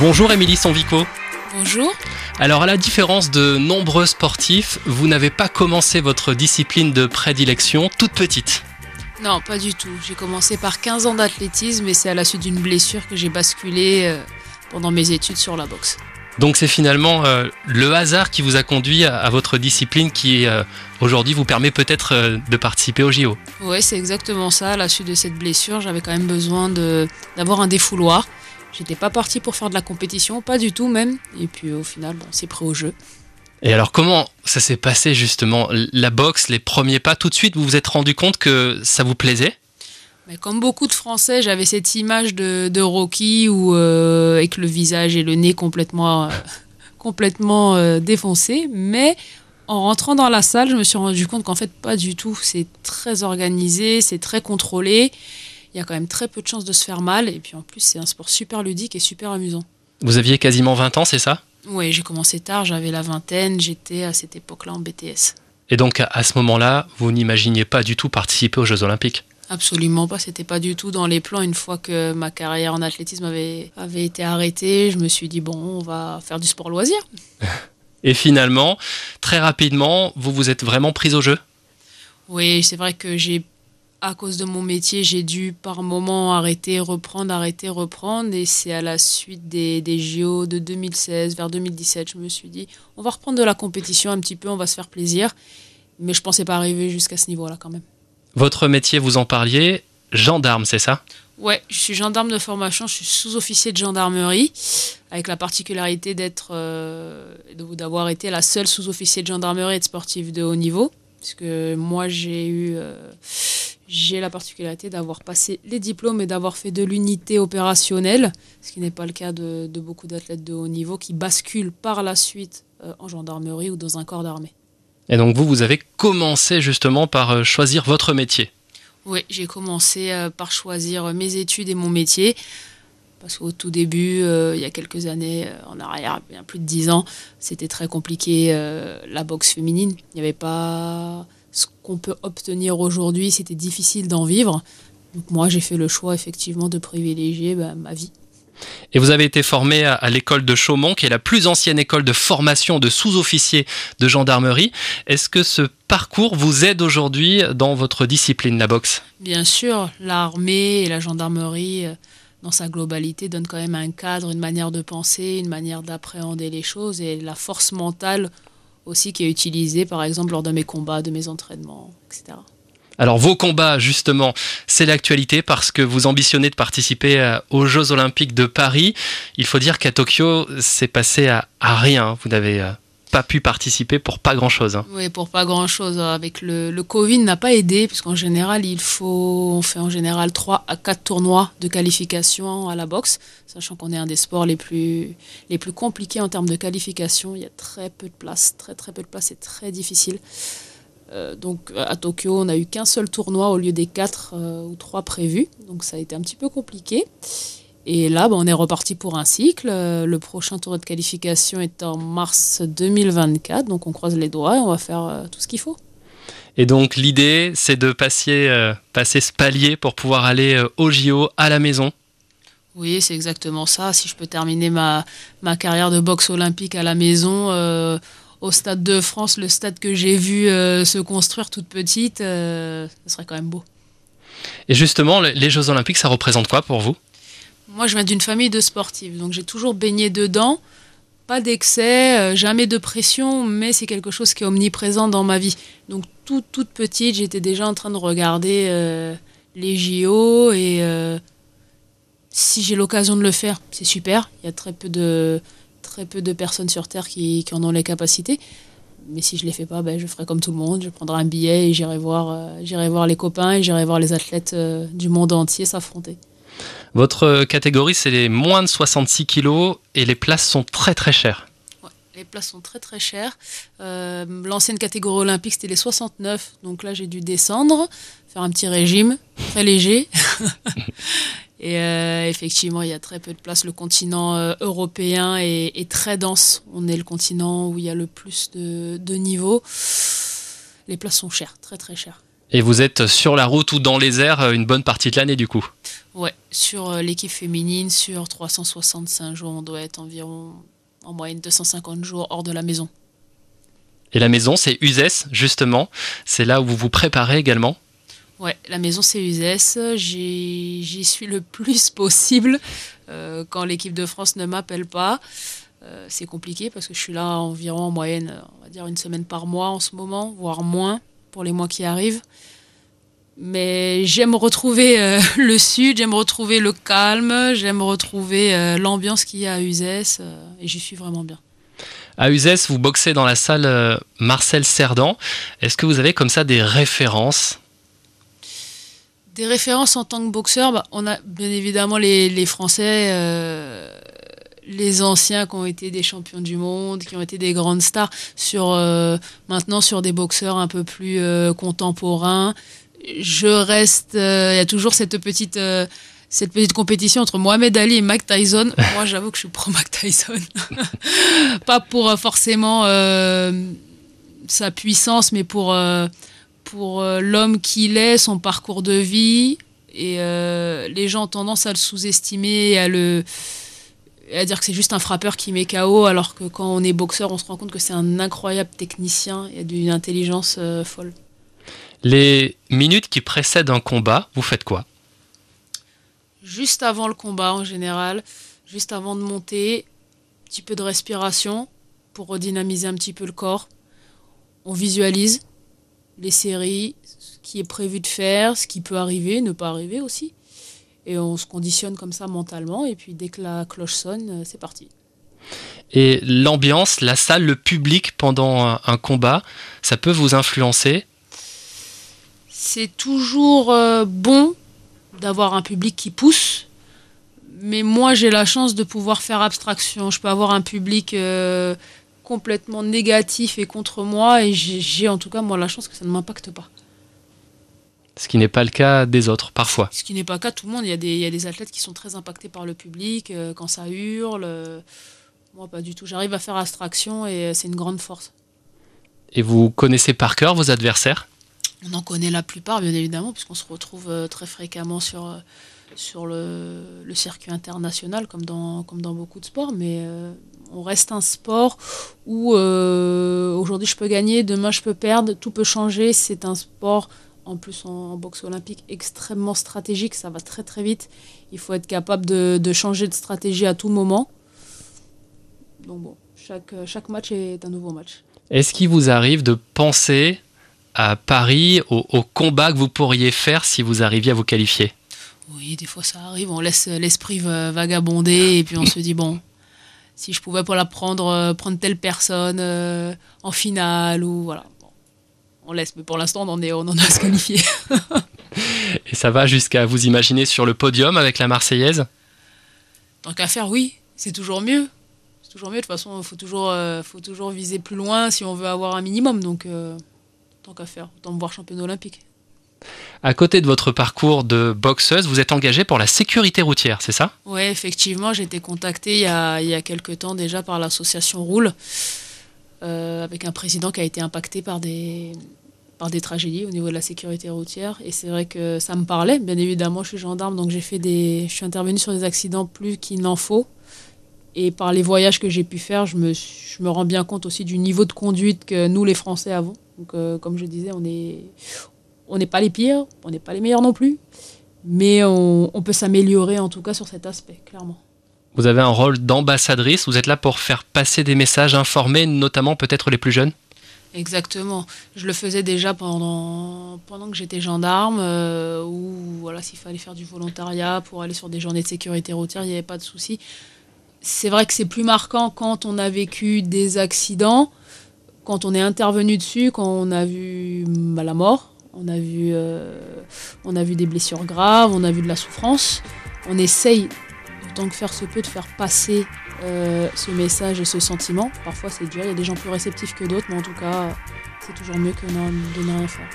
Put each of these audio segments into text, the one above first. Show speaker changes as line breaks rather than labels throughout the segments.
Bonjour Émilie Sanvico.
Bonjour.
Alors à la différence de nombreux sportifs, vous n'avez pas commencé votre discipline de prédilection toute petite.
Non, pas du tout. J'ai commencé par 15 ans d'athlétisme et c'est à la suite d'une blessure que j'ai basculé euh, pendant mes études sur la boxe.
Donc c'est finalement euh, le hasard qui vous a conduit à, à votre discipline qui euh, aujourd'hui vous permet peut-être euh, de participer au JO.
Ouais, c'est exactement ça. À la suite de cette blessure, j'avais quand même besoin d'avoir un défouloir. J'étais pas partie pour faire de la compétition, pas du tout même. Et puis au final, bon, c'est pris au jeu.
Et alors comment ça s'est passé justement? La boxe, les premiers pas, tout de suite vous vous êtes rendu compte que ça vous plaisait?
Mais comme beaucoup de Français, j'avais cette image de, de Rocky où, euh, avec le visage et le nez complètement, euh, complètement euh, défoncés. Mais en rentrant dans la salle, je me suis rendu compte qu'en fait, pas du tout. C'est très organisé, c'est très contrôlé. Il y a quand même très peu de chances de se faire mal. Et puis en plus, c'est un sport super ludique et super amusant.
Vous aviez quasiment 20 ans, c'est ça?
Oui, j'ai commencé tard, j'avais la vingtaine, j'étais à cette époque-là en BTS.
Et donc à ce moment-là, vous n'imaginiez pas du tout participer aux Jeux Olympiques?
Absolument pas, c'était pas du tout dans les plans. Une fois que ma carrière en athlétisme avait, avait été arrêtée, je me suis dit, bon, on va faire du sport loisir.
Et finalement, très rapidement, vous vous êtes vraiment prise au jeu?
Oui, c'est vrai que j'ai, à cause de mon métier, j'ai dû par moment arrêter, reprendre, arrêter, reprendre. Et c'est à la suite des, des JO de 2016, vers 2017, je me suis dit, on va reprendre de la compétition un petit peu, on va se faire plaisir. Mais je pensais pas arriver jusqu'à ce niveau-là quand même.
Votre métier, vous en parliez, gendarme, c'est ça?
Ouais, je suis gendarme de formation, je suis sous-officier de gendarmerie, avec la particularité d'être, euh, d'avoir été la seule sous-officier de gendarmerie et de sportive de haut niveau, puisque moi j'ai eu, euh, j'ai la particularité d'avoir passé les diplômes et d'avoir fait de l'unité opérationnelle, ce qui n'est pas le cas de, de beaucoup d'athlètes de haut niveau qui basculent par la suite euh, en gendarmerie ou dans un corps d'armée.
Et donc vous, vous avez commencé justement par euh, choisir votre métier.
Oui, j'ai commencé euh, par choisir mes études et mon métier. Parce qu'au tout début, euh, il y a quelques années en arrière, bien plus de dix ans, c'était très compliqué la boxe féminine. Il n'y avait pas ce qu'on peut obtenir aujourd'hui, c'était difficile d'en vivre. Donc moi, j'ai fait le choix effectivement de privilégier bah, ma vie.
Et vous avez été formé à, à l'école de Chaumont, qui est la plus ancienne école de formation de sous-officiers de gendarmerie. Est-ce que ce parcours vous aide aujourd'hui dans votre discipline, la boxe?
Bien sûr, l'armée et la gendarmerie, euh, dans sa globalité, donnent quand même un cadre, une manière de penser, une manière d'appréhender les choses et la force mentale aussi qui est utilisée, par exemple, lors de mes combats, de mes entraînements, etc.
Alors vos combats, justement, c'est l'actualité parce que vous ambitionnez de participer euh, aux Jeux Olympiques de Paris. Il faut dire qu'à Tokyo, c'est passé à, à rien. Vous n'avez euh, pas pu participer pour pas grand-chose. hein.
Oui, pour pas grand-chose. Avec le, le Covid n'a pas aidé, puisqu'en général, il faut, on fait en général 3 à 4 tournois de qualification à la boxe, sachant qu'on est un des sports les plus, les plus compliqués en termes de qualification. Il y a très peu de place, très très peu de place, c'est très difficile. Euh, donc à Tokyo, on n'a eu qu'un seul tournoi au lieu des 4 euh, ou 3 prévus, donc ça a été un petit peu compliqué. Et là, bah, on est reparti pour un cycle. Euh, Le prochain tour de qualification est en mars 2024, donc on croise les doigts et on va faire euh, tout ce qu'il faut.
Et donc l'idée, c'est de passer, euh, passer ce palier pour pouvoir aller euh, au JO à la maison.
Oui, c'est exactement ça. Si je peux terminer ma, ma carrière de boxe olympique à la maison, euh, au Stade de France, le stade que j'ai vu se construire toute petite, ce serait quand même beau.
Et justement, les Jeux Olympiques, ça représente quoi pour vous?
Moi, je viens d'une famille de sportifs, donc j'ai toujours baigné dedans. Pas d'excès, euh, jamais de pression, mais c'est quelque chose qui est omniprésent dans ma vie. Donc, toute, toute petite, j'étais déjà en train de regarder euh, les JO et euh, si j'ai l'occasion de le faire, c'est super. Il y a très peu de, très peu de personnes sur Terre qui, en ont les capacités. Mais si je les fais pas, ben, je ferai comme tout le monde. Je prendrai un billet et j'irai voir, voir les copains et j'irai voir les athlètes du monde entier s'affronter.
Votre catégorie, c'est les moins de 66 kilos et les places sont très très chères.
Les places sont très très chères. Euh, L'ancienne catégorie olympique, c'était les 69. Donc là, j'ai dû descendre, faire un petit régime, très léger. Et euh, effectivement, il y a très peu de place. Le continent euh, européen est, est très dense. On est le continent où il y a le plus de, de niveaux. Les places sont chères, très très chères.
Et vous êtes sur la route ou dans les airs une bonne partie de l'année du coup
Ouais, sur l'équipe féminine, sur 365 jours, on doit être environ en moyenne 250 jours hors de la maison.
Et la maison, c'est Uzès, justement. C'est là où vous vous préparez également
Ouais, la maison, c'est Uzès. J'y suis le plus possible euh, quand l'équipe de France ne m'appelle pas. Euh, c'est compliqué parce que je suis là environ en moyenne, on va dire une semaine par mois en ce moment, voire moins pour les mois qui arrivent. Mais j'aime retrouver euh, le sud, j'aime retrouver le calme, j'aime retrouver l'ambiance qu'il y a à Uzès et j'y suis vraiment bien.
À Uzès, vous boxez dans la salle euh, Marcel Cerdan. Est-ce que vous avez comme ça des références?
Des références en tant que boxeur, bah, on a bien évidemment les, Français, euh, les anciens qui ont été des champions du monde, qui ont été des grandes stars. Sur euh, maintenant sur des boxeurs un peu plus contemporains, je reste. Il y a toujours cette petite cette petite compétition entre Mohamed Ali et Mike Tyson. Moi, j'avoue que je suis pro Mike Tyson. pas pour euh, forcément euh, sa puissance, mais pour, euh, pour l'homme qu'il est, son parcours de vie. Et les gens ont tendance à le sous-estimer et à le à dire que c'est juste un frappeur qui met KO, alors que quand on est boxeur, on se rend compte que c'est un incroyable technicien et d'une intelligence folle.
Les minutes qui précèdent un combat, vous faites quoi?
Juste avant le combat en général, juste avant de monter, un petit peu de respiration pour redynamiser un petit peu le corps. On visualise les séries, ce qui est prévu de faire, ce qui peut arriver, ne pas arriver aussi. Et on se conditionne comme ça mentalement. Et puis dès que la cloche sonne, euh, c'est parti.
Et l'ambiance, la salle, le public pendant un combat, ça peut vous influencer?
C'est toujours euh, bon d'avoir un public qui pousse. Mais moi, j'ai la chance de pouvoir faire abstraction. Je peux avoir un public euh, complètement négatif et contre moi, et j'ai en tout cas, moi, la chance que ça ne m'impacte pas.
Ce qui n'est pas le cas des autres, parfois.
Ce qui n'est pas le cas de tout le monde. Il y, a des, il y a des athlètes qui sont très impactés par le public, euh, quand ça hurle. moi, pas du tout. J'arrive à faire abstraction et c'est une grande force.
Et vous connaissez par cœur vos adversaires?
On en connaît la plupart, bien évidemment, puisqu'on se retrouve euh, très fréquemment sur, euh, le, circuit international, comme dans, comme dans beaucoup de sports. Mais euh, on reste un sport où aujourd'hui je peux gagner, demain je peux perdre, tout peut changer. C'est un sport, en plus en, boxe olympique, extrêmement stratégique. Ça va très très vite. Il faut être capable de, de changer de stratégie à tout moment. Donc bon, chaque, chaque match est un nouveau match.
Est-ce qu'il vous arrive de penser à Paris au, combat que vous pourriez faire si vous arriviez à vous qualifier?
Oui, des fois ça arrive, on laisse l'esprit vagabonder et puis on se dit bon, si je pouvais pour la prendre, euh, prendre telle personne euh, en finale ou voilà. On laisse, mais pour l'instant on en, est, on en a à se qualifier.
et ça va jusqu'à vous imaginer sur le podium avec la Marseillaise
Tant qu'à faire, oui, c'est toujours mieux. C'est toujours mieux, de toute façon, il faut toujours, euh, faut toujours viser plus loin si on veut avoir un minimum. Donc tant qu'à faire, autant me voir championne olympique.
À côté de votre parcours de boxeuse, vous êtes engagée pour la sécurité routière, c'est ça?
Oui, effectivement, j'ai été contactée il y, a, il y a quelques temps déjà par l'association Roule, euh, avec un président qui a été impacté par des, tragédies au niveau de la sécurité routière. Et c'est vrai que ça me parlait. Bien évidemment, je suis gendarme, donc j'ai fait des, je suis intervenue sur des accidents plus qu'il n'en faut. Et par les voyages que j'ai pu faire, je me, rends bien compte aussi du niveau de conduite que nous, les Français, avons. Donc, euh, comme je disais, on n'est pas les pires, on n'est pas les meilleurs non plus, mais on, peut s'améliorer en tout cas sur cet aspect, clairement.
Vous avez un rôle d'ambassadrice, vous êtes là pour faire passer des messages, informer notamment peut-être les plus jeunes
Exactement. Je le faisais déjà pendant, pendant que j'étais gendarme, euh, ou voilà, s'il fallait faire du volontariat pour aller sur des journées de sécurité routière, il n'y avait pas de souci. C'est vrai que c'est plus marquant quand on a vécu des accidents quand on est intervenu dessus, quand on a vu bah, la mort, on a, vu, euh, on a vu des blessures graves, on a vu de la souffrance, on essaye, autant que faire se peut, de faire passer euh, ce message et ce sentiment. Parfois c'est dur, il y a des gens plus réceptifs que d'autres, mais en tout cas, c'est toujours mieux que de ne rien faire.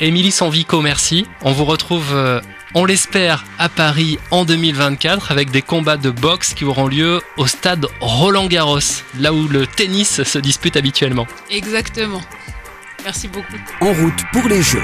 Émilie Sanvico, merci. On vous retrouve, euh, on l'espère, à Paris en 2024 avec des combats de boxe qui auront lieu au stade Roland Garros, là où le tennis se dispute habituellement.
Exactement. Merci beaucoup.
En route pour les Jeux.